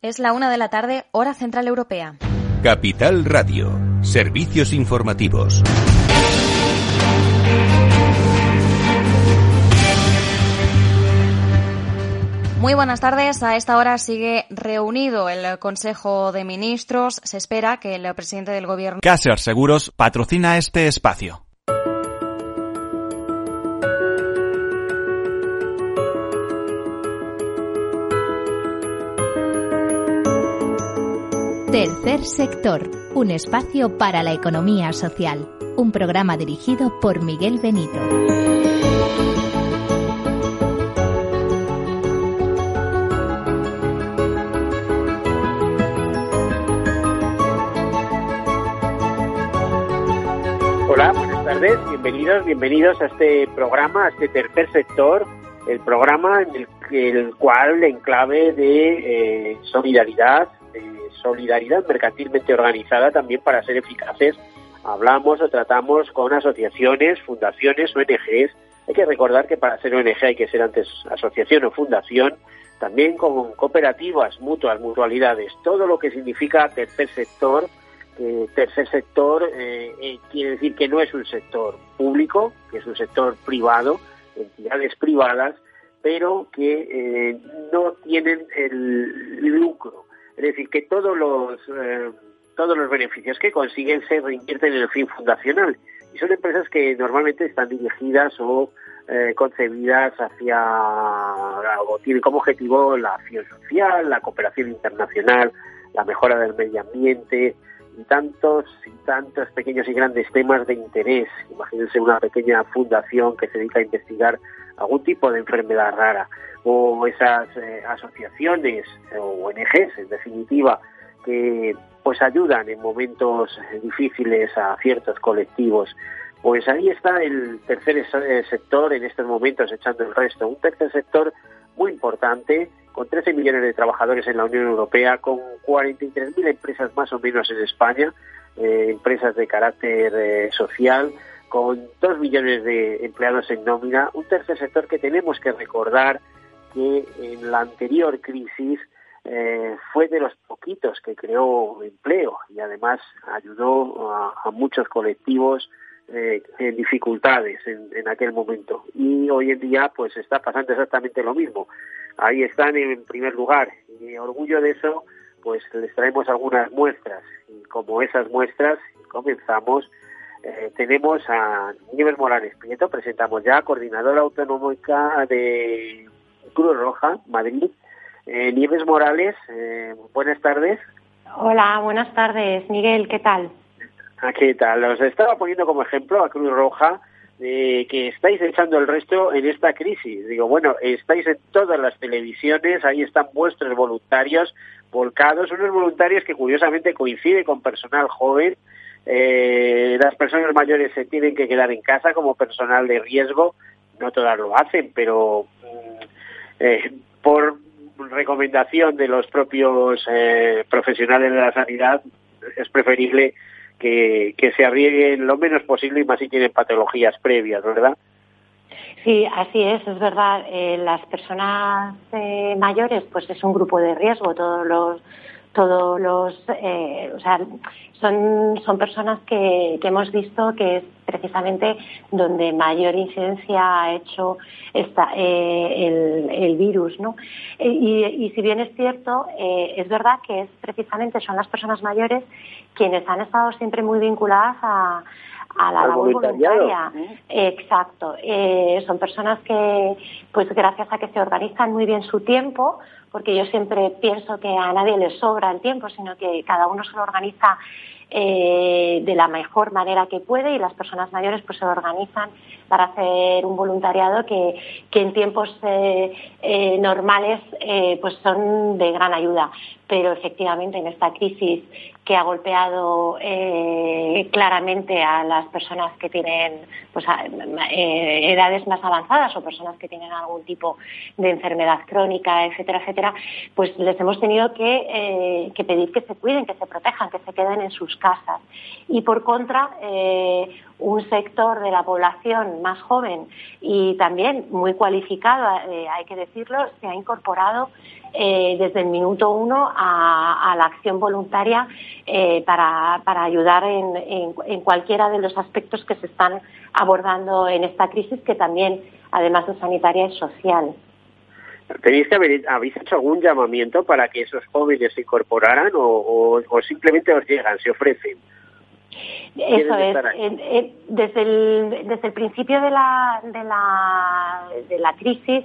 Es la una de la tarde, hora central europea. Capital Radio. Servicios informativos. Muy buenas tardes. A esta hora sigue reunido el Consejo de Ministros. Se espera que el presidente del Gobierno. Caser Seguros patrocina este espacio. Tercer sector, un espacio para la economía social. Un programa dirigido por Miguel Benito. Hola, buenas tardes, bienvenidos, bienvenidos a este programa, a este tercer sector, el programa en el, el cual en clave de eh, solidaridad, solidaridad mercantilmente organizada también para ser eficaces. Hablamos o tratamos con asociaciones, fundaciones, ONGs. Hay que recordar que para ser ONG hay que ser antes asociación o fundación, también con cooperativas, mutuas, mutualidades, todo lo que significa tercer sector. tercer sector eh, eh, quiere decir que no es un sector público, que es un sector privado, entidades privadas, pero que eh, no tienen el lucro es decir, que todos los, eh, todos los beneficios que consiguen se reinvierten en el fin fundacional. Y son empresas que normalmente están dirigidas o eh, concebidas hacia, o tienen como objetivo la acción social, la cooperación internacional, la mejora del medio ambiente y tantos y tantos pequeños y grandes temas de interés. Imagínense una pequeña fundación que se dedica a investigar algún tipo de enfermedad rara o esas eh, asociaciones o ONGs, en definitiva, que pues ayudan en momentos difíciles a ciertos colectivos. Pues ahí está el tercer eh, sector en estos momentos echando el resto. Un tercer sector muy importante, con 13 millones de trabajadores en la Unión Europea, con 43.000 empresas más o menos en España, eh, empresas de carácter social, con 2 millones de empleados en nómina. Un tercer sector que tenemos que recordar que en la anterior crisis eh, fue de los poquitos que creó empleo y además ayudó a, muchos colectivos eh, en dificultades en, en, aquel momento. Y hoy en día pues está pasando exactamente lo mismo. Ahí están en primer lugar y orgullo de eso pues les traemos algunas muestras y como esas muestras comenzamos eh, tenemos a Nieves Morales Prieto, presentamos ya coordinadora autonómica de Cruz Roja, Madrid. Eh, Nieves Morales, eh, buenas tardes. Hola, buenas tardes, Miguel, ¿qué tal? Ah, ¿Qué tal? Os estaba poniendo como ejemplo a Cruz Roja de que estáis echando el resto en esta crisis. Digo, bueno, estáis en todas las televisiones, ahí están vuestros voluntarios volcados, unos voluntarios que curiosamente coinciden con personal joven. Eh, las personas mayores se tienen que quedar en casa como personal de riesgo, no todas lo hacen, pero mm, eh, por recomendación de los propios eh, profesionales de la sanidad, es preferible que, se arriesguen lo menos posible y más si tienen patologías previas, ¿verdad? Sí, así es, es verdad. Eh, las personas mayores, pues es un grupo de riesgo. Todos los todos los, eh, o sea, son, son personas que, que, hemos visto que es precisamente donde mayor incidencia ha hecho esta, eh, el, el, virus, ¿no? Eh, y, y, si bien es cierto, eh, es verdad que es precisamente son las personas mayores quienes han estado siempre muy vinculadas a, a la labor voluntaria. Exacto. Son personas que, pues gracias a que se organizan muy bien su tiempo, porque yo siempre pienso que a nadie le sobra el tiempo, sino que cada uno se lo organiza eh, de la mejor manera que puede y las personas mayores pues se organizan para hacer un voluntariado que, que en tiempos eh, eh, normales pues son de gran ayuda. Pero efectivamente en esta crisis que ha golpeado claramente a las personas que tienen pues, edades más avanzadas o personas que tienen algún tipo de enfermedad crónica, etcétera, etcétera, pues les hemos tenido que, eh, que pedir que se cuiden, que se protejan, que se queden en sus casas. Y por contra, un sector de la población más joven y también muy cualificado, eh, hay que decirlo, se ha incorporado eh, desde el minuto uno a, la acción voluntaria eh, para, ayudar en, en, cualquiera de los aspectos que se están abordando en esta crisis, que también, además de sanitaria, es social. ¿Tenéis que haber, habéis hecho algún llamamiento para que esos jóvenes se incorporaran o, simplemente os llegan, se ofrecen? Eso es. desde, el, desde el principio de la, de la, de la crisis,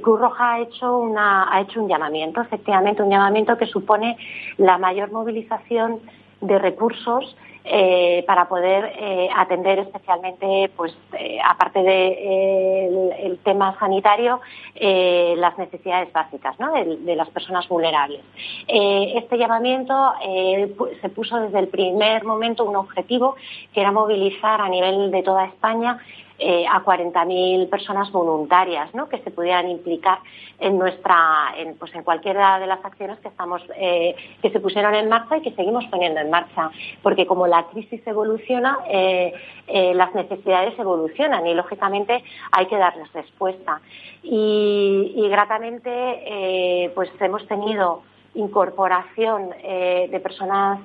Cruz Roja ha hecho, una, ha hecho un llamamiento, efectivamente, un llamamiento que supone la mayor movilización de recursos eh, para poder eh, atender especialmente, pues eh, aparte del de, el tema sanitario, las necesidades básicas ¿no? de, de, las personas vulnerables. este llamamiento se puso desde el primer momento un objetivo que era movilizar a nivel de toda España eh, a 40.000 personas voluntarias ¿no? que se pudieran implicar en nuestra en, pues en cualquiera de las acciones que estamos eh, que se pusieron en marcha y que seguimos poniendo en marcha porque como la crisis evoluciona eh, las necesidades evolucionan y lógicamente hay que darles respuesta y, y gratamente pues hemos tenido incorporación de personas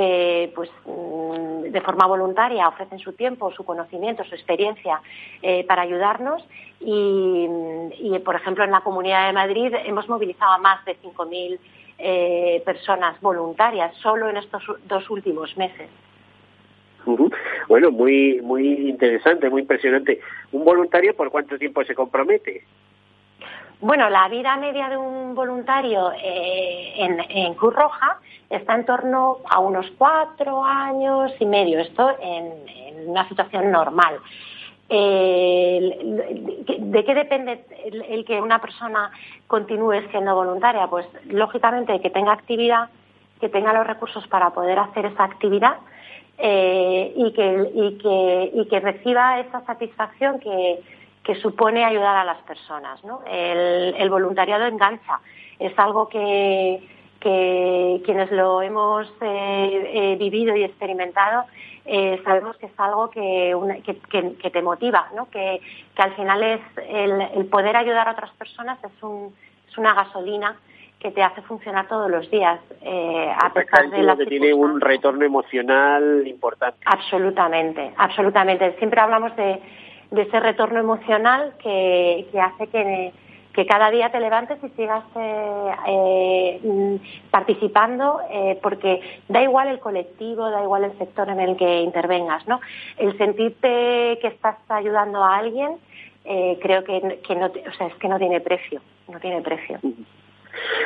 que pues mm, de forma voluntaria ofrecen su tiempo, su conocimiento, su experiencia eh, para ayudarnos y, por ejemplo en la Comunidad de Madrid hemos movilizado a más de 5.000 eh, personas voluntarias solo en estos dos últimos meses. Bueno, muy muy interesante, muy impresionante. ¿Un voluntario por cuánto tiempo se compromete? Bueno, la vida media de un voluntario eh, en, Cruz Roja está en torno a unos cuatro años y medio, esto en, una situación normal. ¿De qué depende el, que una persona continúe siendo voluntaria? Pues lógicamente que tenga actividad, que tenga los recursos para poder hacer esa actividad eh, y, que, y, que, y que reciba esa satisfacción que que supone ayudar a las personas. ¿no? El, voluntariado engancha, es algo que, quienes lo hemos eh, eh, vivido y experimentado eh, sabemos que es algo que, que, te motiva, ¿no? que, al final es el, poder ayudar a otras personas es, un, es una gasolina que te hace funcionar todos los días, a pesar de la que tiene un retorno emocional importante. Absolutamente, absolutamente. Siempre hablamos de, de ese retorno emocional que, hace que, cada día te levantes y sigas eh, eh, participando, eh, porque da igual el colectivo, da igual el sector en el que intervengas, ¿no? El sentirte que estás ayudando a alguien, creo que, que no, o sea, es que no tiene precio, no tiene precio.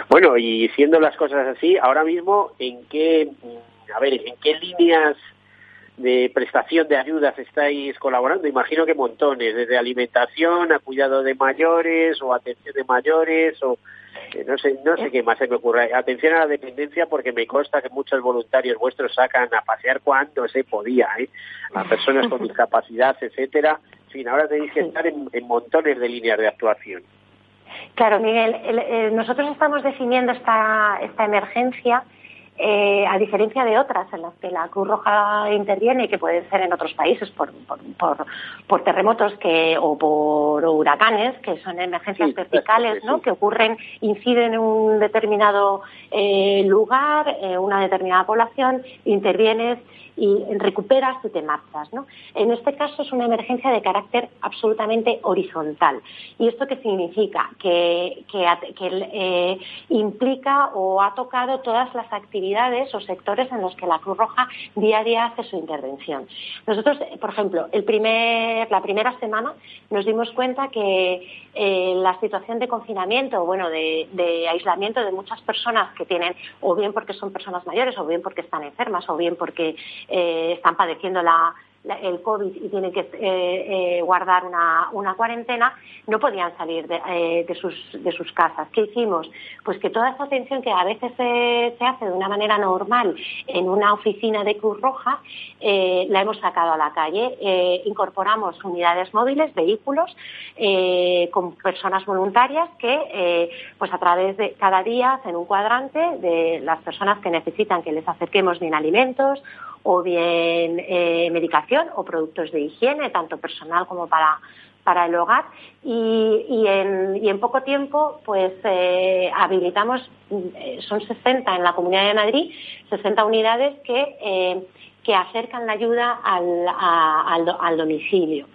Bueno, y siendo las cosas así, ahora mismo, ¿en qué, a ver, en qué líneas de prestación de ayudas estáis colaborando? Imagino que montones, desde alimentación a cuidado de mayores o atención de mayores o eh, no sé no sé qué más se me ocurre. Atención a la dependencia porque me consta que muchos voluntarios vuestros sacan a pasear cuando se podía, ¿eh? a personas con discapacidad, etcétera. En fin, ahora tenéis que estar en, montones de líneas de actuación. Claro, Miguel, nosotros estamos definiendo esta, esta emergencia eh, a diferencia de otras en las que la Cruz Roja interviene, que pueden ser en otros países por, por, terremotos que, o por huracanes, que son emergencias verticales, ¿no? que ocurren, inciden en un determinado eh, lugar, eh, una determinada población, intervienes y recuperas y te marchas. ¿no? En este caso es una emergencia de carácter absolutamente horizontal. ¿Y esto qué significa? Que, que, eh, implica o ha tocado todas las actividades o sectores en los que la Cruz Roja día a día hace su intervención. Nosotros, por ejemplo, el primer, la primera semana nos dimos cuenta que eh, la situación de confinamiento, bueno, de aislamiento de muchas personas que tienen, o bien porque son personas mayores, o bien porque están enfermas, o bien porque eh, están padeciendo la, el COVID y tienen que eh, eh, guardar una, una, cuarentena, no podían salir de, eh, de, sus, de sus casas. ¿Qué hicimos? Pues que toda esa atención que a veces se, se hace de una manera normal en una oficina de Cruz Roja, la hemos sacado a la calle. incorporamos unidades móviles, vehículos, con personas voluntarias que, pues a través de cada día hacen un cuadrante de las personas que necesitan que les acerquemos bien alimentos o bien eh, medicación o productos de higiene, tanto personal como para, para el hogar y, y, en, poco tiempo pues eh, habilitamos, eh, son 60 en la Comunidad de Madrid, 60 unidades que, eh, que acercan la ayuda al, al, al, domicilio.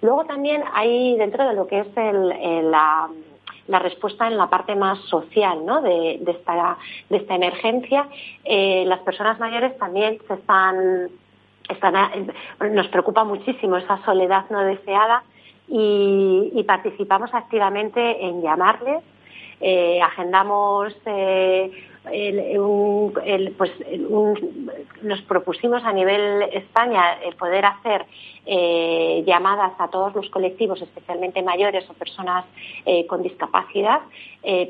Luego también hay dentro de lo que es el, el, la, la, respuesta en la parte más social ¿no? de, esta, de esta emergencia, eh, las personas mayores también se están, están nos preocupa muchísimo esa soledad no deseada y, participamos activamente en llamarles, eh, agendamos eh, pues, nos propusimos a nivel España eh, poder hacer eh, llamadas a todos los colectivos, especialmente mayores o personas eh, con discapacidad,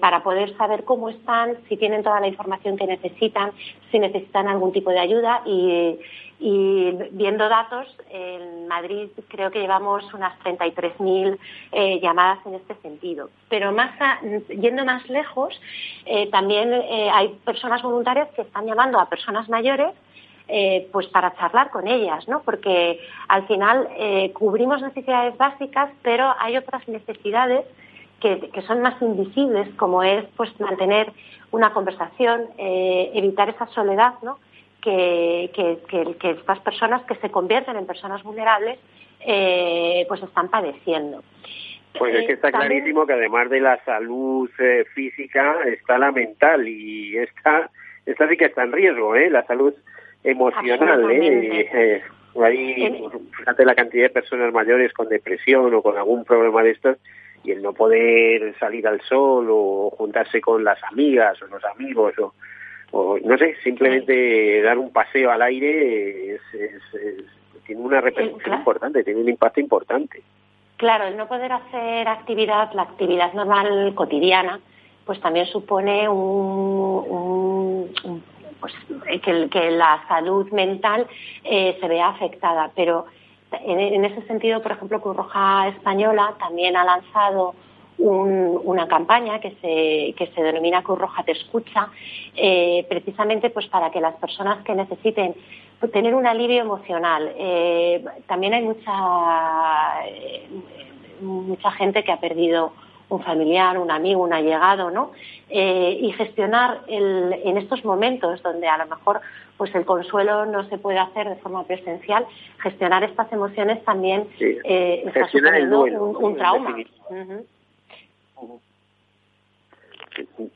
para poder saber cómo están, si tienen toda la información que necesitan, si necesitan algún tipo de ayuda y, y viendo datos, en Madrid creo que llevamos unas 33.000 eh, llamadas en este sentido. Pero más yendo más lejos, eh, también eh, hay personas voluntarias que están llamando a personas mayores eh, pues para charlar con ellas, ¿no? Porque al final cubrimos necesidades básicas, pero hay otras necesidades que, que, son más invisibles, como es pues mantener una conversación, evitar esa soledad, ¿no? Que, que, que, que, estas personas que se convierten en personas vulnerables eh, pues están padeciendo. Pues es que está clarísimo que además de la salud eh, física está la mental y esta, esta sí que está en riesgo, ¿eh? La salud emocional, ¿eh? eh ahí, fíjate la cantidad de personas mayores con depresión o con algún problema de estos y el no poder salir al sol o juntarse con las amigas o los amigos o, o no sé, simplemente sí. dar un paseo al aire es, es, es, tiene una repercusión claro. importante, tiene un impacto importante. Claro, el no poder hacer actividad, la actividad normal cotidiana, pues también supone un, un, un pues, que, que, la salud mental eh, se vea afectada. Pero en, en, ese sentido, por ejemplo, Cruz Roja Española también ha lanzado un, una campaña que se, que se denomina Cruz Roja Te Escucha, eh, precisamente pues para que las personas que necesiten tener un alivio emocional. Eh, también hay mucha, eh, mucha gente que ha perdido un familiar, un amigo, un allegado, ¿no? Eh, y gestionar el, en estos momentos donde a lo mejor pues el consuelo no se puede hacer de forma presencial, gestionar estas emociones también sí. está suponiendo un, un, trauma. Uh -huh.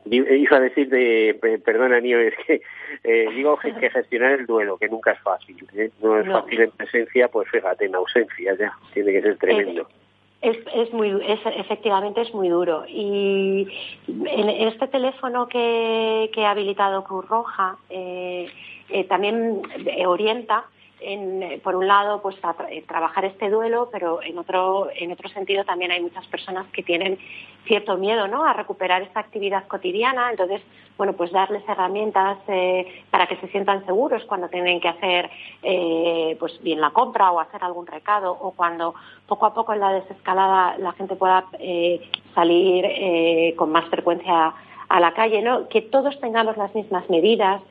Iba a decir de, perdona Nio, es que eh, digo que gestionar el duelo, que nunca es fácil. ¿eh? No es no. fácil en presencia, pues fíjate, en ausencia ya, tiene que ser tremendo. Es, es muy, es, efectivamente es muy duro. Y en, este teléfono que, que, ha habilitado Cruz Roja eh, eh, también orienta en, por un lado, pues tra trabajar este duelo, pero en otro, en otro sentido también hay muchas personas que tienen cierto miedo, ¿no? A recuperar esta actividad cotidiana. Entonces, bueno, pues darles herramientas eh, para que se sientan seguros cuando tienen que hacer, eh, pues bien la compra o hacer algún recado o cuando poco a poco en la desescalada la gente pueda eh, salir eh, con más frecuencia a la calle, ¿no? Que todos tengamos las mismas medidas.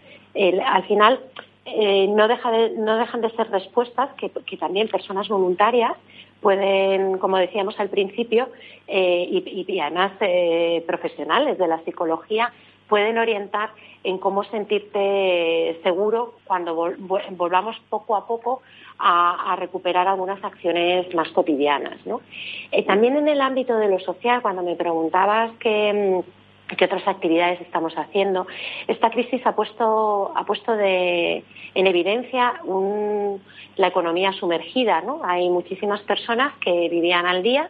Al final, eh, no, deja de, no dejan de ser respuestas que, también personas voluntarias pueden, como decíamos al principio, eh, y, además eh, profesionales de la psicología, pueden orientar en cómo sentirte seguro cuando vol volvamos poco a poco a, recuperar algunas acciones más cotidianas. también en el ámbito de lo social, cuando me preguntabas que qué otras actividades estamos haciendo. Esta crisis ha puesto, ha puesto en evidencia la economía sumergida. ¿no? Hay muchísimas personas que vivían al día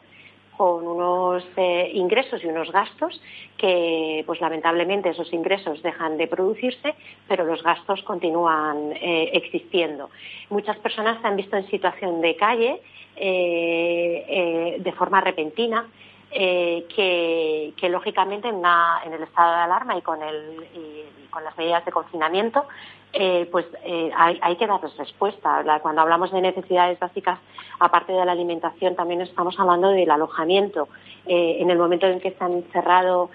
con unos eh, ingresos y unos gastos que, pues lamentablemente, esos ingresos dejan de producirse, pero los gastos continúan eh, existiendo. Muchas personas se han visto en situación de calle eh, de forma repentina eh, que, lógicamente en, en, el estado de alarma y con, el, con las medidas de confinamiento eh, pues eh, hay, que darles respuesta. Cuando hablamos de necesidades básicas, aparte de la alimentación, también estamos hablando del alojamiento. Eh, en el momento en que se han cerrado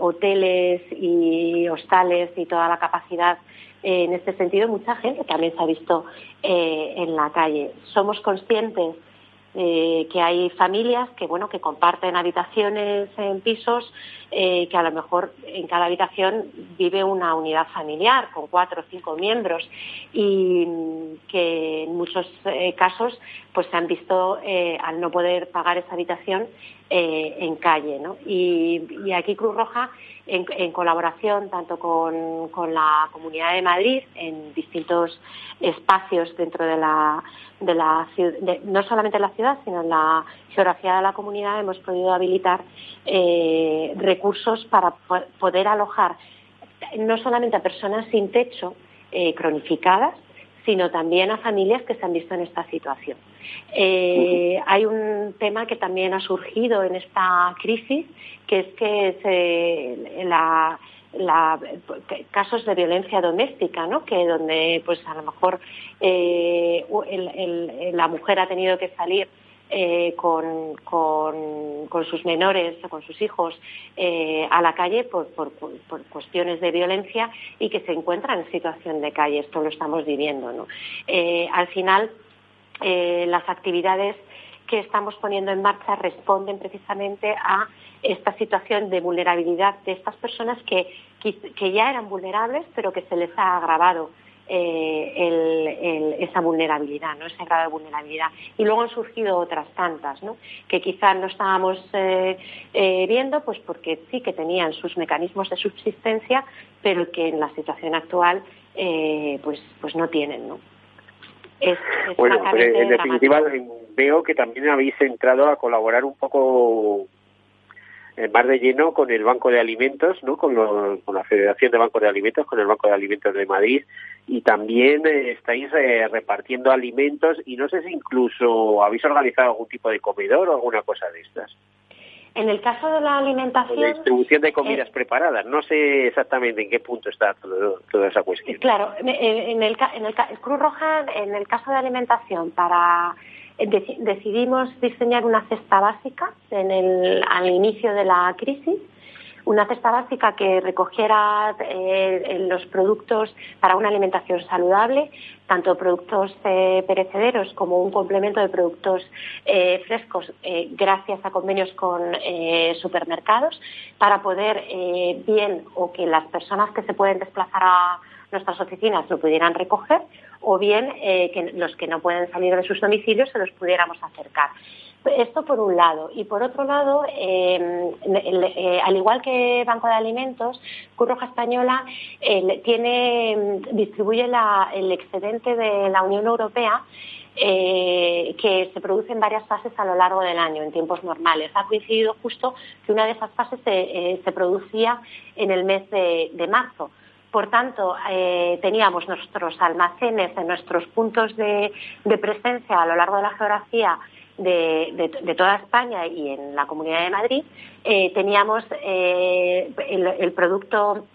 hoteles y hostales y toda la capacidad en este sentido, mucha gente también se ha visto en la calle. Somos conscientes eh, que hay familias que bueno que comparten habitaciones en pisos eh, que a lo mejor en cada habitación vive una unidad familiar con cuatro o cinco miembros y que en muchos eh, casos pues se han visto al no poder pagar esa habitación en calle ¿no? y, aquí Cruz Roja en, colaboración tanto con, la Comunidad de Madrid en distintos espacios dentro de la, de la no solamente en la ciudad, sino en la geografía de la comunidad, hemos podido habilitar eh, recursos para poder alojar no solamente a personas sin techo eh, cronificadas, sino también a familias que se han visto en esta situación. Eh, hay un tema que también ha surgido en esta crisis, que es que la, casos de violencia doméstica, ¿no? Que donde, pues, a lo mejor eh, la mujer ha tenido que salir eh, con, sus menores o con sus hijos eh, a la calle por, cuestiones de violencia y que se encuentran en situación de calle. Esto lo estamos viviendo. Eh, al final, las actividades que estamos poniendo en marcha responden precisamente a esta situación de vulnerabilidad de estas personas que ya eran vulnerables, pero que se les ha agravado eh, esa vulnerabilidad, ¿no? ese grado de vulnerabilidad. Y luego han surgido otras tantas, ¿no? que quizás no estábamos eh, eh, viendo, pues porque sí que tenían sus mecanismos de subsistencia, pero que en la situación actual pues, pues no tienen. ¿no? bueno, en definitiva veo que también habéis entrado a colaborar un poco más de lleno con el Banco de Alimentos, ¿no? Con, con, la Federación de Bancos de Alimentos, con el Banco de Alimentos de Madrid, y también eh, estáis eh, repartiendo alimentos y no sé si incluso habéis organizado algún tipo de comedor o alguna cosa de estas. En el caso de la alimentación... La distribución de comidas eh, preparadas. No sé exactamente en qué punto está toda esa cuestión. Claro, en el, en el Cruz Roja, en el caso de alimentación, para decidimos diseñar una cesta básica en el, al inicio de la crisis, una cesta básica que recogiera eh, los productos para una alimentación saludable, tanto productos eh, perecederos como un complemento de productos eh, frescos, gracias a convenios con supermercados, para poder bien o que las personas que se pueden desplazar a nuestras oficinas lo pudieran recoger o bien que los que no pueden salir de sus domicilios se los pudiéramos acercar. Esto por un lado. Y por otro lado, em, eh, al igual que Banco de Alimentos, Curroja Española tiene, em, distribuye el excedente de la Unión Europea eh, que se produce en varias fases a lo largo del año, en tiempos normales. Ha coincidido justo que una de esas fases se, producía en el mes de marzo. Por tanto, eh, teníamos nuestros almacenes en nuestros puntos de, presencia a lo largo de la geografía de, toda España y en la Comunidad de Madrid. Eh, teníamos eh, el, producto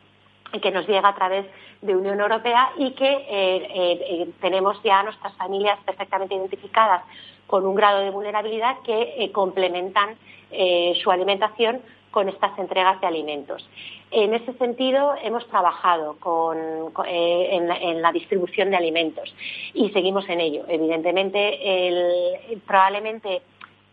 que nos llega a través de Unión Europea y que tenemos ya nuestras familias perfectamente identificadas con un grado de vulnerabilidad que complementan su alimentación con estas entregas de alimentos. En ese sentido, hemos trabajado eh, en, la distribución de alimentos y seguimos en ello. Evidentemente, probablemente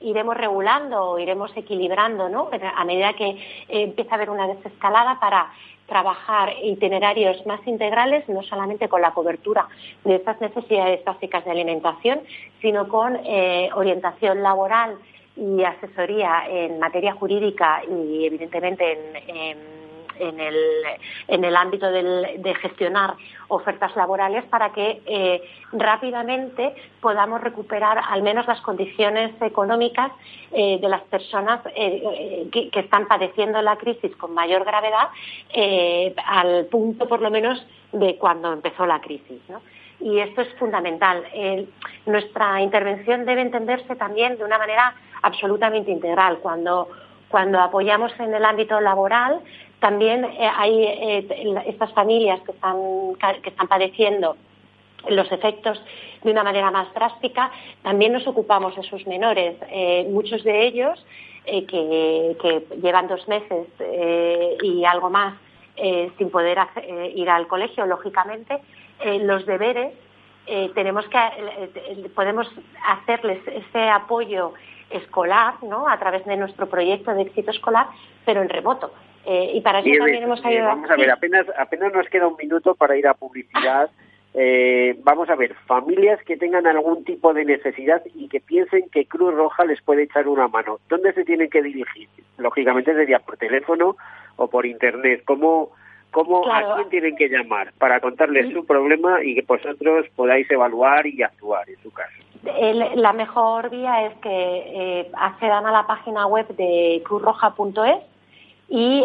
iremos regulando o iremos equilibrando ¿no? a medida que eh, empieza a haber una desescalada para trabajar itinerarios más integrales, no solamente con la cobertura de estas necesidades básicas de alimentación, sino con eh, orientación laboral y asesoría en materia jurídica y evidentemente en, el, ámbito de gestionar ofertas laborales para que eh, rápidamente podamos recuperar al menos las condiciones económicas eh, de las personas eh, que, están padeciendo la crisis con mayor gravedad al punto por lo menos de cuando empezó la crisis. Y esto es fundamental. nuestra intervención debe entenderse también de una manera absolutamente integral. Cuando Cuando apoyamos en el ámbito laboral, también eh, hay eh, estas familias que están, que están padeciendo los efectos de una manera más drástica, también nos ocupamos de sus menores. Eh, muchos de ellos, que, llevan dos meses y algo más sin poder ir al colegio, lógicamente, los deberes tenemos que podemos hacerles ese apoyo escolar, ¿no? A través de nuestro proyecto de éxito escolar, pero en remoto. Eh, y para eso también hemos ayudado. vamos a ver, apenas, apenas nos queda un minuto para ir a publicidad. Eh, vamos a ver, familias que tengan algún tipo de necesidad y que piensen que Cruz Roja les puede echar una mano. ¿Dónde se tienen que dirigir? Lógicamente sería por teléfono o por internet. ¿Cómo, cómo a quién tienen que llamar para contarles su problema y que vosotros podáis evaluar y actuar en su caso? la mejor vía es que eh, accedan a la página web de cruzroja.es y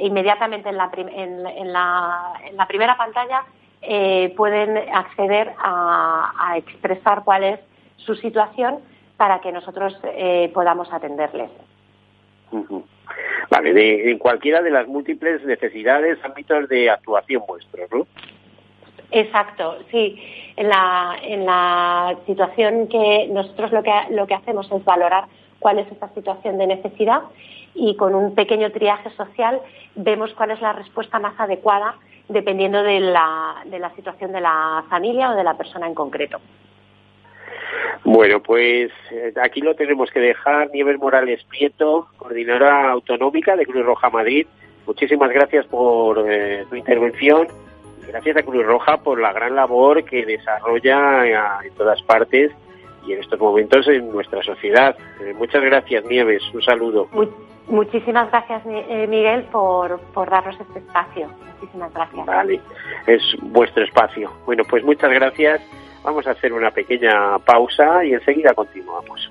inmediatamente en la, en, la, primera pantalla eh, pueden acceder a, expresar cuál es su situación para que nosotros eh, podamos atenderles. Vale, de, en cualquiera de las múltiples necesidades, ámbitos de actuación vuestros, ¿no? Exacto, sí. En la, en la situación que nosotros lo que, lo que hacemos es valorar cuál es esta situación de necesidad y con un pequeño triaje social vemos cuál es la respuesta más adecuada dependiendo de la, de la situación de la familia o de la persona en concreto. Bueno, pues eh, aquí lo tenemos que dejar. Nieves Morales Prieto, coordinadora autonómica de Cruz Roja Madrid. Muchísimas gracias por eh, tu intervención. Gracias a Cruz Roja por la gran labor que desarrolla eh, en todas partes y en estos momentos en nuestra sociedad. muchas gracias, Nieves. Un saludo. Muchísimas gracias, eh, Miguel, por, por darnos este espacio. Muchísimas gracias. Vale, es vuestro espacio. Bueno, pues muchas gracias. Vamos a hacer una pequeña pausa y enseguida continuamos.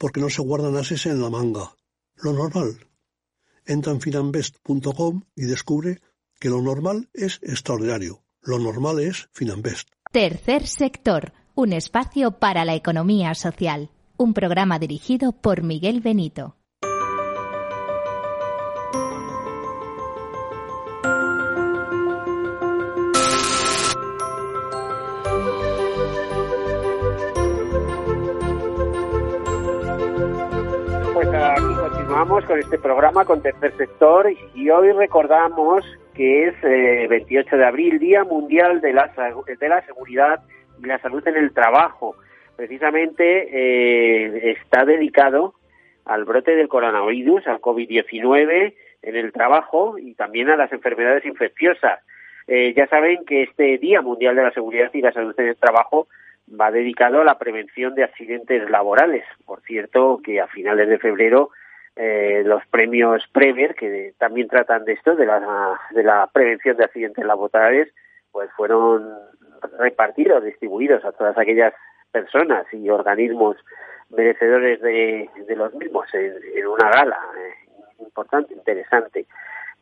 porque no se guardan ases en la manga. Lo normal. Entra en finambest.com y descubre que lo normal es extraordinario. Lo normal es Finambest. Tercer sector, un espacio para la economía social. Un programa dirigido por Miguel Benito. Con este programa con Tercer Sector y hoy recordamos que es 28 eh, de abril, Día Mundial de la, de la Seguridad y la Salud en el Trabajo. Precisamente eh, está dedicado al brote del coronavirus, al COVID-19 en el trabajo y también a las enfermedades infecciosas. Eh, ya saben que este Día Mundial de la Seguridad y la Salud en el Trabajo va dedicado a la prevención de accidentes laborales. Por cierto, que a finales de febrero eh, los premios Premier, que también tratan de esto, de la, de la prevención de accidentes laborales, pues fueron repartidos, distribuidos a todas aquellas personas y organismos merecedores de, de los mismos en, una gala eh, importante, interesante.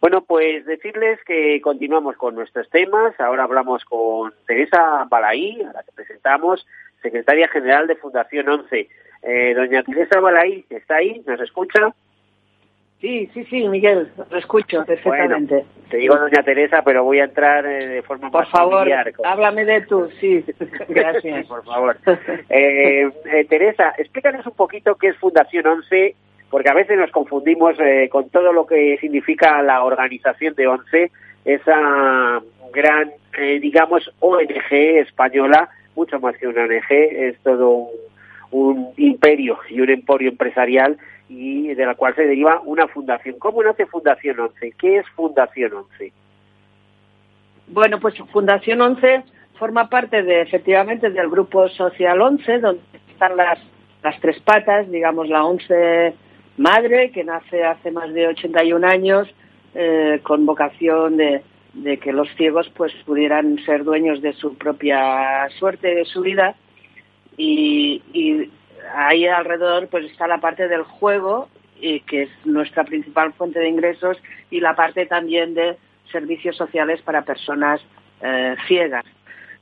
Bueno, pues decirles que continuamos con nuestros temas. Ahora hablamos con Teresa Balaí, a la que presentamos, secretaria general de Fundación 11. Eh, doña Teresa Balaí, ¿está ahí? ¿Nos escucha? Sí, sí, sí, Miguel, lo escucho perfectamente. Bueno, te digo doña Teresa, pero voy a entrar eh, de forma por más favor, familiar. háblame de tú, sí, gracias. Por favor. Eh, eh, Teresa, explícanos un poquito qué es Fundación 11, porque a veces nos confundimos eh, con todo lo que significa la organización de 11, esa gran, eh, digamos, ONG española, mucho más que una ONG, es todo un, un imperio y un emporio empresarial y de la cual se deriva una fundación. ¿Cómo nace Fundación 11? ¿Qué es Fundación 11? Bueno, pues Fundación 11 forma parte de, efectivamente, del grupo Social 11, donde están las, las tres patas, digamos, la 11 madre, que nace hace más de 81 años, eh, con vocación de, de que los ciegos pues pudieran ser dueños de su propia suerte, de su vida, y, y ahí alrededor pues está la parte del juego, que es nuestra principal fuente de ingresos, y la parte también de servicios sociales para personas eh, ciegas.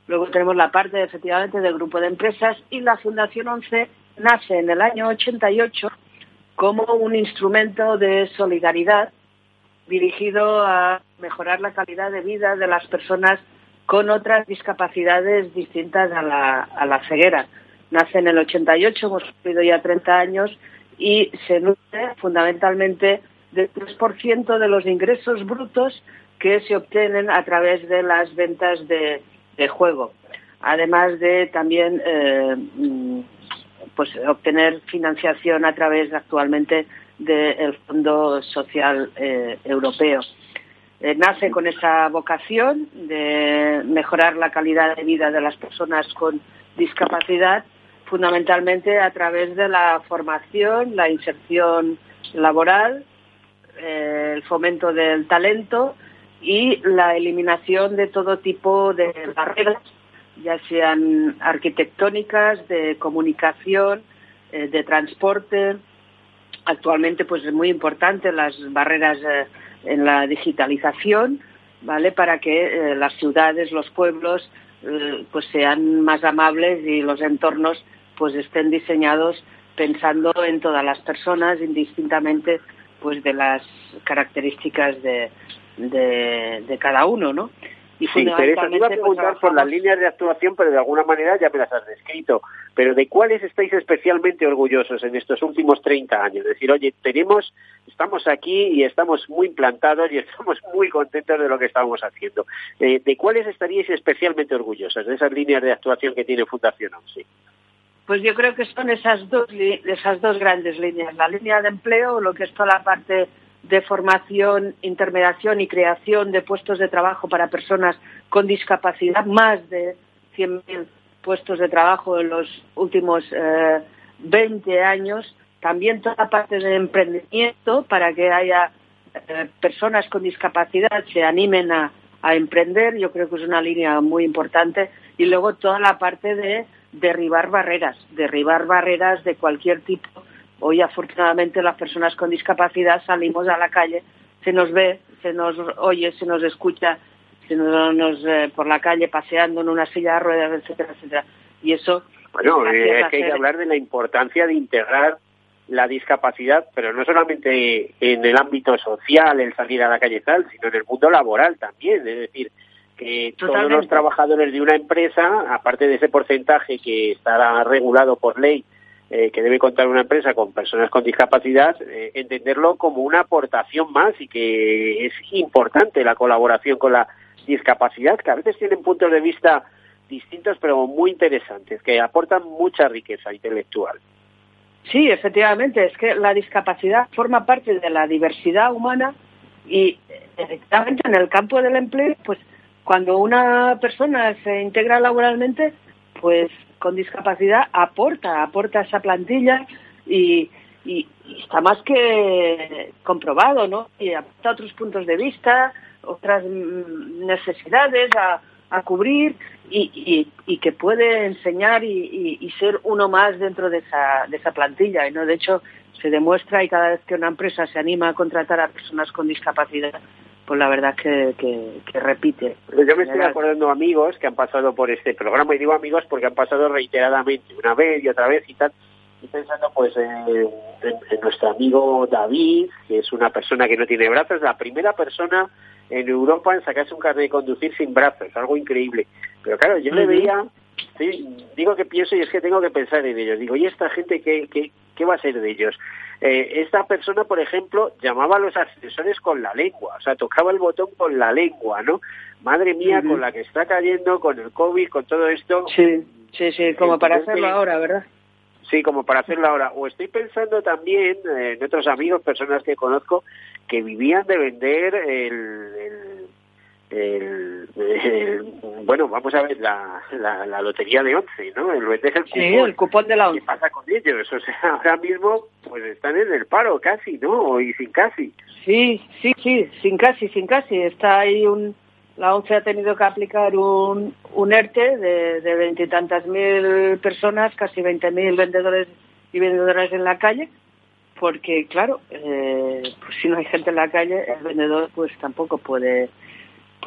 Luego tenemos la parte, efectivamente, del grupo de empresas y la Fundación 11 nace en el año 88 como un instrumento de solidaridad dirigido a mejorar la calidad de vida de las personas con otras discapacidades distintas a la, a la ceguera. Nace en el 88, hemos cumplido ya 30 años y se nutre fundamentalmente del 3% de los ingresos brutos que se obtienen a través de las ventas de, juego, además de también eh, pues obtener financiación a través actualmente del Fondo Social eh, Europeo. Eh, nace con esa vocación de mejorar la calidad de vida de las personas con discapacidad, fundamentalmente a través de la formación, la inserción laboral, eh, el fomento del talento y la eliminación de todo tipo de barreras, ya sean arquitectónicas, de comunicación, eh, de transporte. Actualmente, pues es muy importante las barreras eh, en la digitalización, ¿vale? Para que las ciudades, los pueblos, pues sean más amables y los entornos, pues estén diseñados pensando en todas las personas, indistintamente, pues de las características de, de, de cada uno, ¿no? Y sí, Teresa, te iba a preguntar pues, por las líneas de actuación, pero de alguna manera ya me las has descrito. Pero ¿de cuáles estáis especialmente orgullosos en estos últimos 30 años? Es decir, oye, tenemos, estamos aquí y estamos muy implantados y estamos muy contentos de lo que estamos haciendo. Eh, ¿De cuáles estaríais especialmente orgullosos de esas líneas de actuación que tiene Fundación ONCE? Pues yo creo que son esas dos, esas dos grandes líneas. La línea de empleo, lo que es toda la parte de formación, intermediación y creación de puestos de trabajo para personas con discapacidad, más de 100.000 puestos de trabajo en los últimos eh, 20 años. También toda la parte de emprendimiento para que haya eh, personas con discapacidad se animen a, a emprender. Yo creo que es una línea muy importante. Y luego toda la parte de derribar barreras, derribar barreras de cualquier tipo Hoy, afortunadamente, las personas con discapacidad salimos a la calle, se nos ve, se nos oye, se nos escucha, se nos, nos eh, por la calle paseando en una silla de ruedas, etcétera, etcétera. Y eso. Bueno, eh, es que hay que hablar de la importancia de integrar la discapacidad, pero no solamente en el ámbito social, el salir a la calle tal, sino en el mundo laboral también. Es decir, que Totalmente. todos los trabajadores de una empresa, aparte de ese porcentaje que estará regulado por ley, eh, que debe contar una empresa con personas con discapacidad, eh, entenderlo como una aportación más y que es importante la colaboración con la discapacidad, que a veces tienen puntos de vista distintos pero muy interesantes, que aportan mucha riqueza intelectual. Sí, efectivamente, es que la discapacidad forma parte de la diversidad humana y efectivamente en el campo del empleo, pues cuando una persona se integra laboralmente, pues con discapacidad aporta, aporta esa plantilla y, está más que comprobado, ¿no? Y aporta otros puntos de vista, otras necesidades a, cubrir y, que puede enseñar y, ser uno más dentro de esa, de esa plantilla. No, de hecho, se demuestra y cada vez que una empresa se anima a contratar a personas con discapacidad, pues la verdad que, que, que repite. Yo me estoy acordando amigos que han pasado por este programa, y digo amigos porque han pasado reiteradamente, una vez y otra vez y tal, Estoy pensando pues en, nuestro amigo David, que es una persona que no tiene brazos, la primera persona en Europa en sacarse un carnet de conducir sin brazos, algo increíble. Pero claro, yo le veía, digo que pienso y es que tengo que pensar en ellos. Digo, ¿y esta gente qué, qué, qué va a ser de ellos? Eh, esta persona, por ejemplo, llamaba a los ascensores con la lengua, o sea, tocaba el botón con la lengua, ¿no? Madre mía, con la que está cayendo, con el COVID, con todo esto. Sí, sí, sí, como para hacerlo ahora, ¿verdad? Sí, como para hacerlo ahora. O estoy pensando también eh, en otros amigos, personas que conozco, que vivían de vender el, el, bueno, vamos a ver, la, la, lotería de once, ¿no? El vender el cupón. Sí, el cupón de la once. ¿Qué pasa con ellos? O sea, ahora mismo pues están en el paro casi, ¿no? Y sin casi. Sí, sí, sí, sin casi, sin casi. Está ahí un la ONCE ha tenido que aplicar un, un ERTE de veintitantas mil personas, casi veinte mil vendedores y vendedoras en la calle, porque claro, eh, pues si no hay gente en la calle, el vendedor pues tampoco puede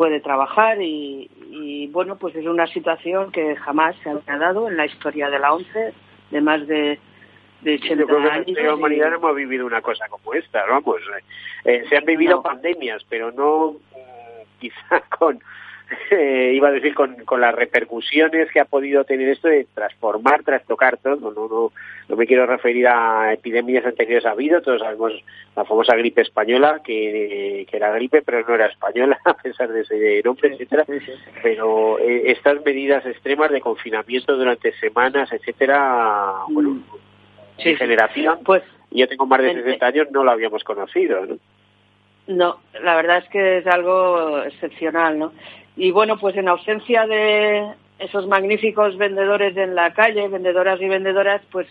puede trabajar y, bueno, pues es una situación que jamás se ha dado en la historia de la ONCE, de más de, de 80 años. En la humanidad no hemos vivido una cosa como esta, vamos. Eh, se han vivido pandemias, pero no quizá con, eh, iba a decir, con, con las repercusiones que ha podido tener esto de transformar, trastocar todo. No, no, no me quiero referir a epidemias anteriores ha habido. Todos sabemos la famosa gripe española, que, que era gripe, pero no era española, a pesar de ese nombre, etcétera. Pero eh, estas medidas extremas de confinamiento durante semanas, etcétera, bueno, mm. sí, generación, pues yo tengo más de 60 años, no lo habíamos conocido, ¿no? No, la verdad es que es algo excepcional, ¿no? Y bueno, pues en ausencia de esos magníficos vendedores en la calle, vendedoras y vendedoras, pues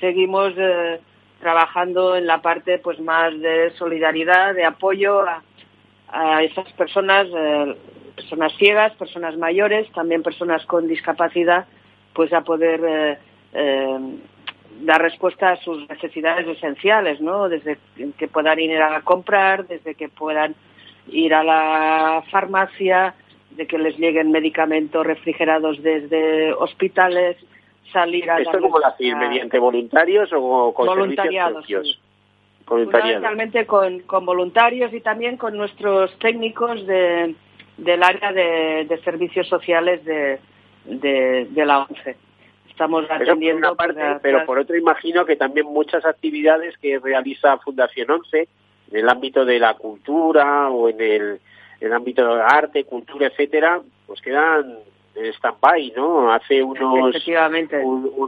seguimos eh, trabajando en la parte pues más de solidaridad, de apoyo a, esas personas, eh, personas ciegas, personas mayores, también personas con discapacidad, pues a poder eh, dar respuesta a sus necesidades esenciales, ¿no? Desde que puedan ir a comprar, desde que puedan ir a la farmacia, de que les lleguen medicamentos refrigerados desde hospitales, salir a... ¿Esto cómo lo hacéis? ¿Mediante voluntarios o con voluntariados? Sí. Fundamentalmente con, con voluntarios y también con nuestros técnicos de, del área de, servicios sociales de, de, de la ONCE estamos atendiendo. una parte, pero por otro imagino que también muchas actividades que realiza Fundación 11 en el ámbito de la cultura o en el, ámbito de arte, cultura, etcétera, pues quedan en stand-by, ¿no? Hace unos,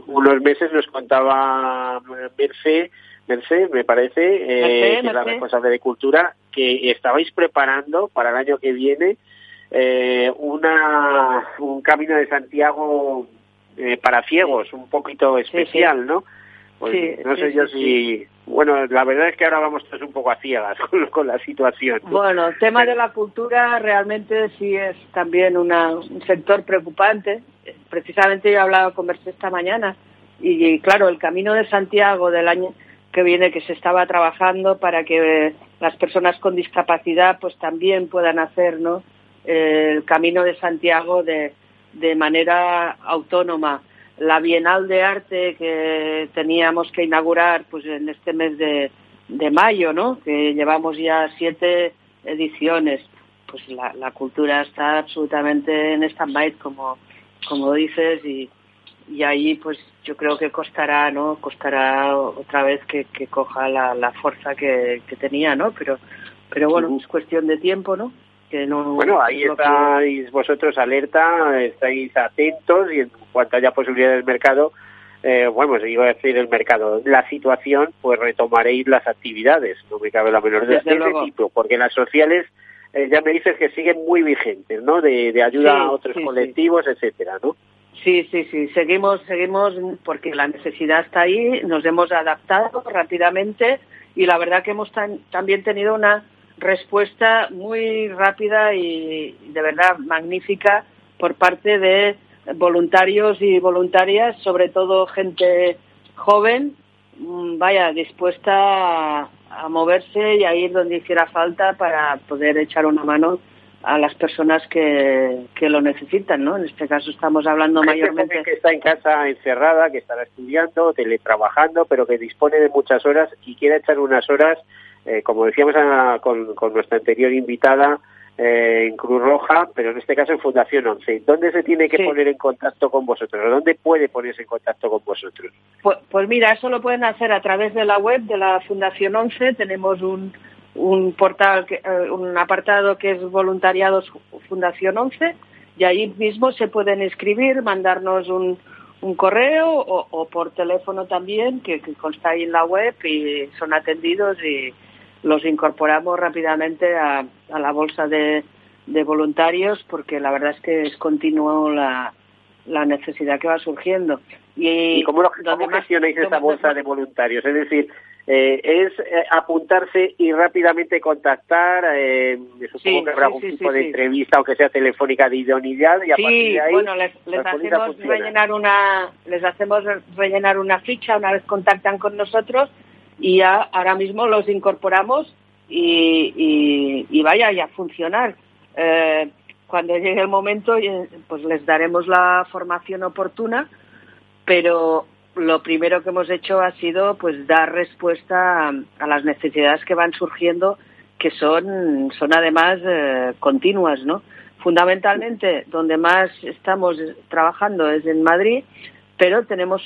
unos meses nos contaba Merce, Merce me parece, eh, que es la responsable de cultura, que estabais preparando para el año que viene eh, una, un camino de Santiago eh, para ciegos, un poquito especial, ¿no? Pues no sé yo si... Bueno, la verdad es que ahora vamos todos un poco a ciegas con, la situación. Bueno, el tema de la cultura realmente sí es también una, un sector preocupante. Precisamente yo he hablado con Mercedes esta mañana y, claro, el Camino de Santiago del año que viene que se estaba trabajando para que las personas con discapacidad pues también puedan hacer, ¿no? el Camino de Santiago de, de manera autónoma. La Bienal de Arte que teníamos que inaugurar pues en este mes de, de mayo, ¿no? Que llevamos ya siete ediciones. Pues la, la cultura está absolutamente en stand-by, como, como dices, y, y ahí pues yo creo que costará, ¿no? Costará otra vez que, que coja la, la fuerza que, que tenía, ¿no? Pero, pero bueno, es cuestión de tiempo, ¿no? Bueno, ahí estáis vosotros alerta, estáis atentos y en cuanto haya posibilidades del mercado, eh, bueno, pues iba a decir el mercado, la situación, pues retomaréis las actividades, no me cabe la menor de ese tipo, porque las sociales eh, ya me dices que siguen muy vigentes, ¿no? De, de ayuda a otros colectivos, etcétera, ¿no? Sí, sí, sí, seguimos, seguimos, porque la necesidad está ahí, nos hemos adaptado rápidamente y la verdad que hemos también tenido una respuesta muy rápida y de verdad magnífica por parte de voluntarios y voluntarias, sobre todo gente joven, mm, vaya, dispuesta a, moverse y a ir donde hiciera falta para poder echar una mano a las personas que, que lo necesitan, ¿no? En este caso estamos hablando mayormente... que está en casa encerrada, que estará estudiando, teletrabajando, pero que dispone de muchas horas y quiere echar unas horas, eh, como decíamos con, con nuestra anterior invitada, eh, en Cruz Roja, pero en este caso en Fundación 11. ¿Dónde se tiene que poner en contacto con vosotros? ¿Dónde puede ponerse en contacto con vosotros? Pues, pues, mira, eso lo pueden hacer a través de la web de la Fundación 11. Tenemos un, un portal, que, eh, un apartado que es Voluntariados Fundación 11 y ahí mismo se pueden inscribir, mandarnos un, un correo o, por teléfono también, que, que consta ahí en la web y son atendidos y los incorporamos rápidamente a, la bolsa de, voluntarios porque la verdad es que es continuo la, necesidad que va surgiendo. ¿Y, cómo, lo, gestionáis esa bolsa de voluntarios? Es decir, eh, es eh, apuntarse y rápidamente contactar, eh, supongo que habrá algún tipo de entrevista, aunque sea telefónica de idoneidad, y a partir de ahí bueno, les, hacemos rellenar una, les hacemos rellenar una ficha una vez contactan con nosotros y ya ahora mismo los incorporamos y, y, vaya a funcionar. Eh, cuando llegue el momento, eh, pues les daremos la formación oportuna, pero lo primero que hemos hecho ha sido pues dar respuesta a, las necesidades que van surgiendo, que son, son además eh, continuas, ¿no? Fundamentalmente, donde más estamos trabajando es en Madrid, pero tenemos,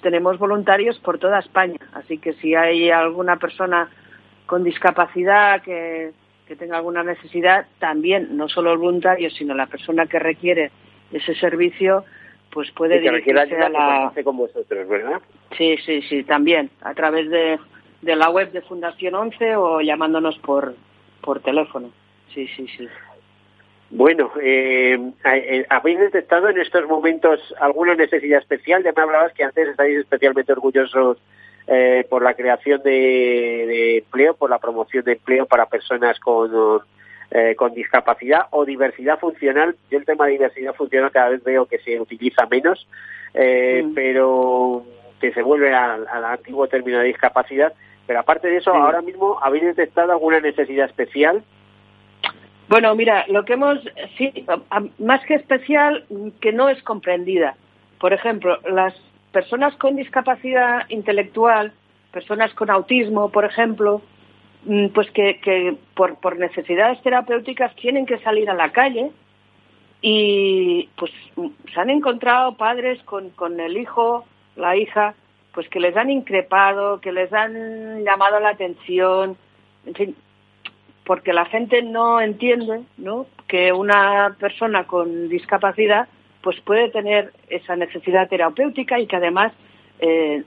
tenemos voluntarios por toda España. Así que si hay alguna persona con discapacidad que, tenga alguna necesidad, también, no solo el voluntario, sino la persona que requiere ese servicio, pues puede dirigirse a la... con vosotros, ¿verdad? Sí, sí, sí, también, a través de, de la web de Fundación 11 o llamándonos por, por teléfono. Sí, sí, sí. Bueno, eh, eh, ¿habéis detectado en estos momentos alguna necesidad especial? Ya me hablabas que antes estáis especialmente orgullosos eh, por la creación de, empleo, por la promoción de empleo para personas con, con discapacidad o diversidad funcional. Yo el tema de diversidad funcional cada vez veo que se utiliza menos, mm. pero que se vuelve al, antiguo término de discapacidad. Pero aparte de eso, ahora mismo, ¿habéis detectado alguna necesidad especial? Bueno, mira, lo que hemos, sí, más que especial, que no es comprendida. Por ejemplo, las personas con discapacidad intelectual, personas con autismo, por ejemplo, mm, pues que, por, por, necesidades terapéuticas tienen que salir a la calle y pues se han encontrado padres con, con el hijo, la hija, pues que les han increpado, que les han llamado la atención, en fin, porque la gente no entiende ¿no? que una persona con discapacidad pues puede tener esa necesidad terapéutica y que además eh,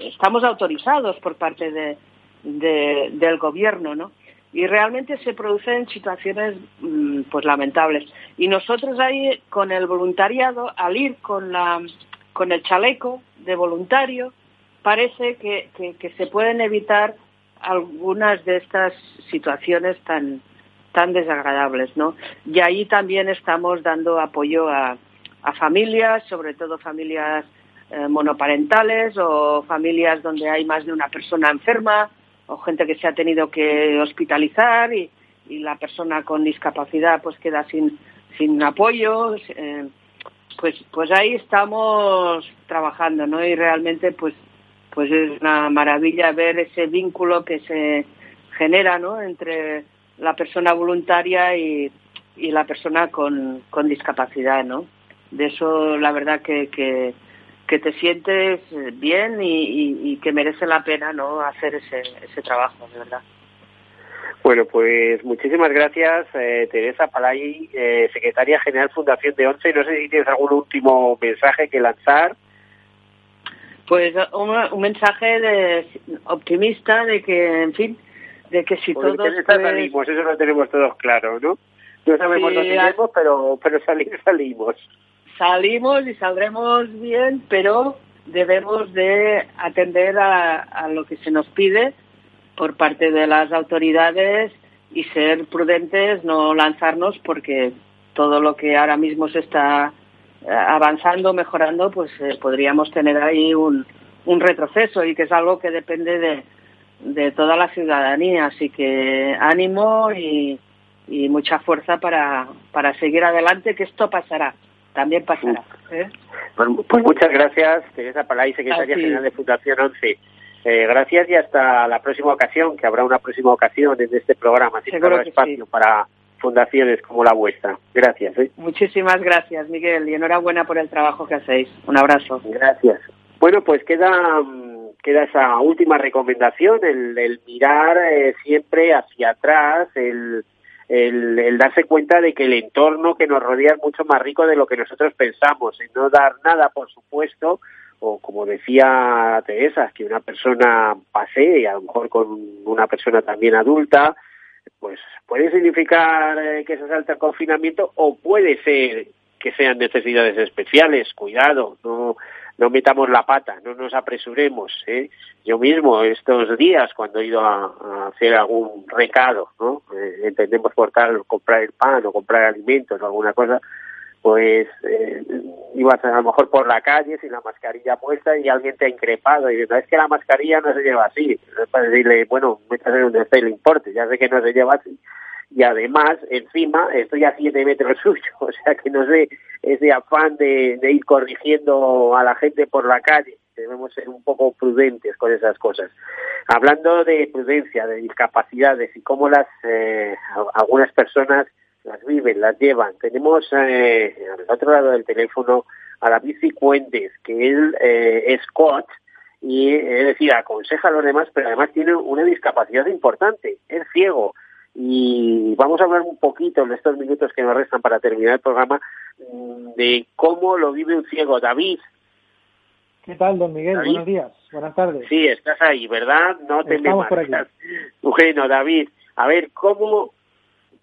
estamos autorizados por parte de, del gobierno, ¿no? Y realmente se producen situaciones mm, pues lamentables. Y nosotros ahí con el voluntariado, al ir con la con el chaleco de voluntario, parece que, que se pueden evitar algunas de estas situaciones tan tan desagradables, ¿no? Y ahí también estamos dando apoyo a, familias, sobre todo familias eh, monoparentales o familias donde hay más de una persona enferma o gente que se ha tenido que hospitalizar y, la persona con discapacidad pues queda sin sin apoyo. Eh, pues pues ahí estamos trabajando, ¿no? Y realmente pues pues es una maravilla ver ese vínculo que se genera ¿no? entre la persona voluntaria y, la persona con, discapacidad, ¿no? De eso la verdad que, que, te sientes bien y, que merece la pena ¿no? hacer ese, ese trabajo, de verdad. Bueno, pues muchísimas gracias, eh, Teresa Palay, eh, secretaria general Fundación de ONCE. No sé si tienes algún último mensaje que lanzar. Pues un, mensaje de, optimista de que, en fin, de que si todos... Pues... salimos, eso lo tenemos todos claro, ¿no? No sabemos sí, dónde iremos, pero, pero salir salimos. Salimos y saldremos bien, pero debemos de atender a, a lo que se nos pide por parte de las autoridades y ser prudentes, no lanzarnos porque todo lo que ahora mismo se está avanzando, mejorando, pues eh, podríamos tener ahí un, un retroceso y que es algo que depende de, de toda la ciudadanía. Así que ánimo y, y mucha fuerza para, para seguir adelante, que esto pasará, también pasará. ¿eh? Pues, pues, muchas gracias, Teresa Palay, secretaria general de Fundación 11. Eh, gracias y hasta la próxima ocasión, que habrá una próxima ocasión en este programa, Seguro espacio para fundaciones como la vuestra. Gracias. ¿eh? Muchísimas gracias, Miguel, y enhorabuena por el trabajo que hacéis. Un abrazo. Gracias. Bueno, pues queda queda esa última recomendación, el, mirar eh, siempre hacia atrás, el, el, darse cuenta de que el entorno que nos rodea es mucho más rico de lo que nosotros pensamos, en no dar nada, por supuesto, o como decía Teresa, que una persona pasee, a lo mejor con una persona también adulta, pues puede significar eh, que se salta el confinamiento o puede ser que sean necesidades especiales, cuidado, no no metamos la pata, no nos apresuremos. ¿eh? Yo mismo estos días, cuando he ido a, hacer algún recado, ¿no? Eh, entendemos por tal, comprar el pan o comprar alimentos o alguna cosa, pues eh, ibas a lo mejor por la calle sin la mascarilla puesta y alguien te ha increpado y es que la mascarilla no se lleva así. Para decirle, bueno, métase donde esté el importe, ya sé que no se lleva así y además encima estoy a siete metros suyo, o sea que no sé ese afán de, ir corrigiendo a la gente por la calle, debemos ser un poco prudentes con esas cosas. Hablando de prudencia, de discapacidades y cómo las eh, algunas personas las viven, las llevan, tenemos eh, al otro lado del teléfono a David Cicuentes, que él eh, es coach y es decir, aconseja a los demás, pero además tiene una discapacidad importante, es ciego y vamos a hablar un poquito en estos minutos que nos restan para terminar el programa mm, de cómo lo vive un ciego. David. ¿Qué tal, don Miguel? Buenos días, buenas tardes. Sí, estás ahí, ¿verdad? No te Estamos por aquí. Bueno, David, a ver, ¿cómo,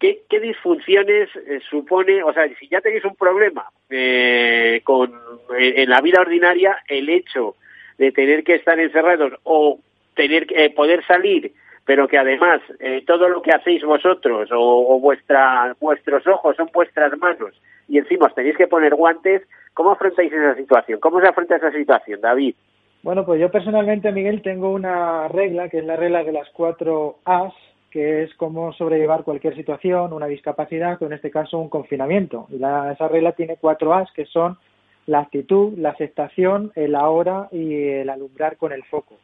qué, disfunciones eh, supone, o sea, si ya tenéis un problema eh, con en la vida ordinaria, el hecho de tener que estar encerrados o tener que eh, poder salir pero que además eh, todo lo que hacéis vosotros o, vuestra, vuestros ojos son vuestras manos y encima os tenéis que poner guantes, ¿cómo afrontáis esa situación? ¿Cómo se afronta esa situación, David? Bueno, pues yo personalmente, Miguel, tengo una regla, que es la regla de las cuatro As, que es cómo sobrellevar cualquier situación, una discapacidad o en este caso un confinamiento. Y esa regla tiene cuatro As, que son la actitud, la aceptación, el ahora y el alumbrar con el foco.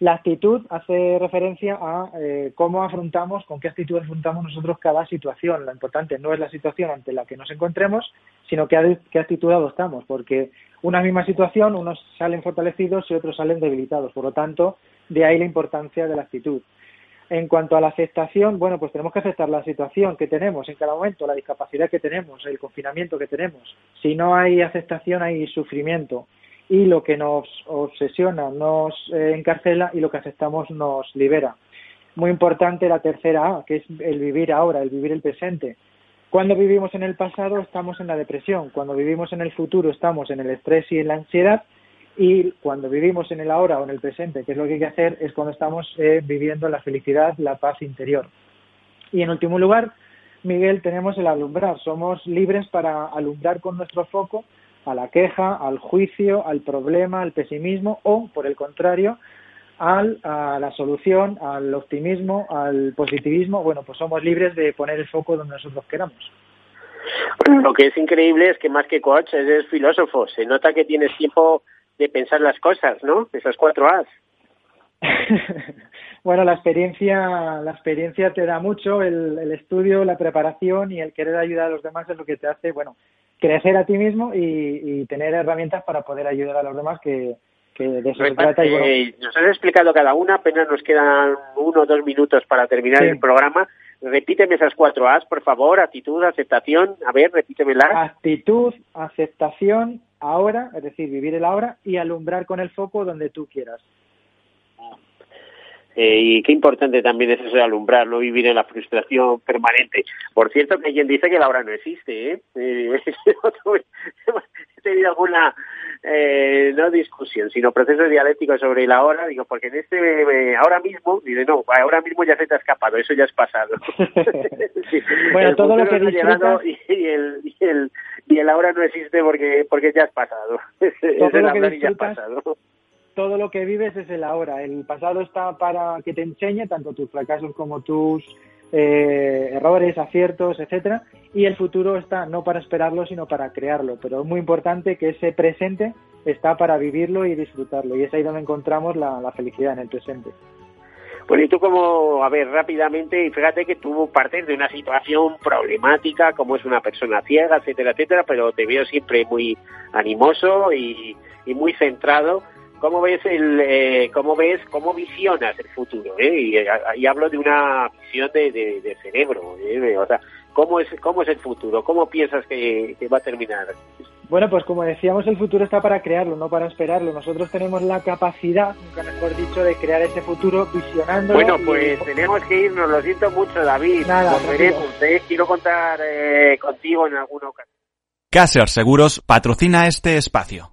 La actitud hace referencia a eh, cómo afrontamos, con qué actitud afrontamos nosotros cada situación. Lo importante no es la situación ante la que nos encontremos, sino qué, qué actitud adoptamos, porque una misma situación, unos salen fortalecidos y otros salen debilitados. Por lo tanto, de ahí la importancia de la actitud. En cuanto a la aceptación, bueno, pues tenemos que aceptar la situación que tenemos en cada momento, la discapacidad que tenemos, el confinamiento que tenemos. Si no hay aceptación, hay sufrimiento y lo que nos obsesiona nos eh, encarcela y lo que aceptamos nos libera. Muy importante la tercera A, que es el vivir ahora, el vivir el presente. Cuando vivimos en el pasado estamos en la depresión, cuando vivimos en el futuro estamos en el estrés y en la ansiedad y cuando vivimos en el ahora o en el presente, que es lo que hay que hacer, es cuando estamos eh, viviendo la felicidad, la paz interior. Y en último lugar, Miguel, tenemos el alumbrar. Somos libres para alumbrar con nuestro foco a la queja, al juicio, al problema, al pesimismo o, por el contrario, al, a la solución, al optimismo, al positivismo. Bueno, pues somos libres de poner el foco donde nosotros queramos. Lo que es increíble es que más que coach es filósofo. Se nota que tienes tiempo de pensar las cosas, ¿no? Esas cuatro A's. bueno, la experiencia, la experiencia te da mucho, el, el, estudio, la preparación y el querer ayudar a los demás es lo que te hace, bueno, crecer a ti mismo y, tener herramientas para poder ayudar a los demás que, de eso se trata. Y Nos has explicado cada una, apenas nos quedan uno o dos minutos para terminar el programa. Repíteme esas cuatro A's, por favor. Actitud, aceptación. A ver, repítemelas. Actitud, aceptación, ahora, es decir, vivir el ahora y alumbrar con el foco donde tú quieras. Eh, y qué importante también es eso de alumbrar, no vivir en la frustración permanente. Por cierto, que alguien dice que la hora no existe, ¿eh? eh he tenido alguna, eh, no discusión, sino proceso dialéctico sobre la hora, digo, porque en este, ahora mismo, dice, no, ahora mismo ya se te ha escapado, eso ya es pasado. bueno, todo lo que disfrutas... Y, y, el, y, el, y el ahora no existe porque, porque ya es pasado. Todo lo que disfrutas, pasado todo lo que vives es el ahora. El pasado está para que te enseñe tanto tus fracasos como tus eh, errores, aciertos, etcétera, y el futuro está no para esperarlo, sino para crearlo. Pero es muy importante que ese presente está para vivirlo y disfrutarlo, y es ahí donde encontramos la, felicidad en el presente. Bueno, y tú como, a ver, rápidamente, fíjate que tú partes de una situación problemática, como es una persona ciega, etcétera, etcétera, pero te veo siempre muy animoso y, y muy centrado. ¿Cómo ves el, eh, cómo ves, cómo visionas el futuro? Eh? Y, hablo de una visión de, de, cerebro, ¿eh? o sea, ¿cómo es, cómo es el futuro? ¿Cómo piensas que, que va a terminar? Bueno, pues como decíamos, el futuro está para crearlo, no para esperarlo. Nosotros tenemos la capacidad, nunca mejor dicho, de crear ese futuro visionando. Bueno, pues tenemos que irnos, lo siento mucho, David. Nada, Volveremos, quiero contar eh, contigo en alguna ocasión. Caser Seguros patrocina este espacio.